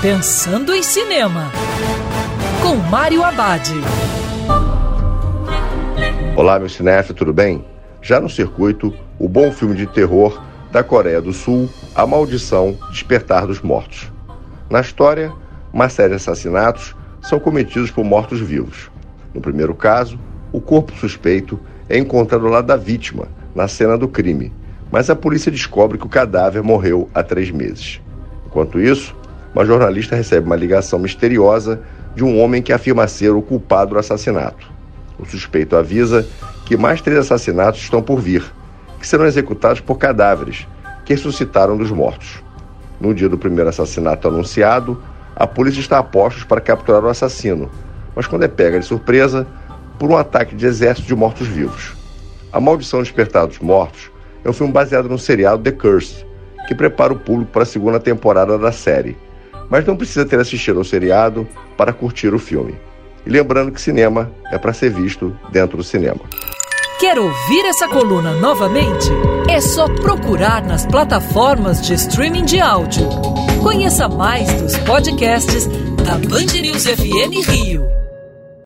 Pensando em Cinema, com Mário Abad. Olá, meu cinéfilo, tudo bem? Já no circuito, o bom filme de terror da Coreia do Sul, A Maldição Despertar dos Mortos. Na história, uma série de assassinatos são cometidos por mortos-vivos. No primeiro caso, o corpo suspeito é encontrado ao lado da vítima, na cena do crime, mas a polícia descobre que o cadáver morreu há três meses. Enquanto isso, uma jornalista recebe uma ligação misteriosa de um homem que afirma ser o culpado do assassinato. O suspeito avisa que mais três assassinatos estão por vir, que serão executados por cadáveres que ressuscitaram dos mortos. No dia do primeiro assassinato anunciado, a polícia está a postos para capturar o assassino, mas quando é pega de surpresa por um ataque de exército de mortos-vivos. A Maldição Despertar dos Mortos é um filme baseado no seriado The Curse, que prepara o público para a segunda temporada da série mas não precisa ter assistido ao seriado para curtir o filme. E lembrando que cinema é para ser visto dentro do cinema. Quer ouvir essa coluna novamente? É só procurar nas plataformas de streaming de áudio. Conheça mais dos podcasts da Band News FM Rio.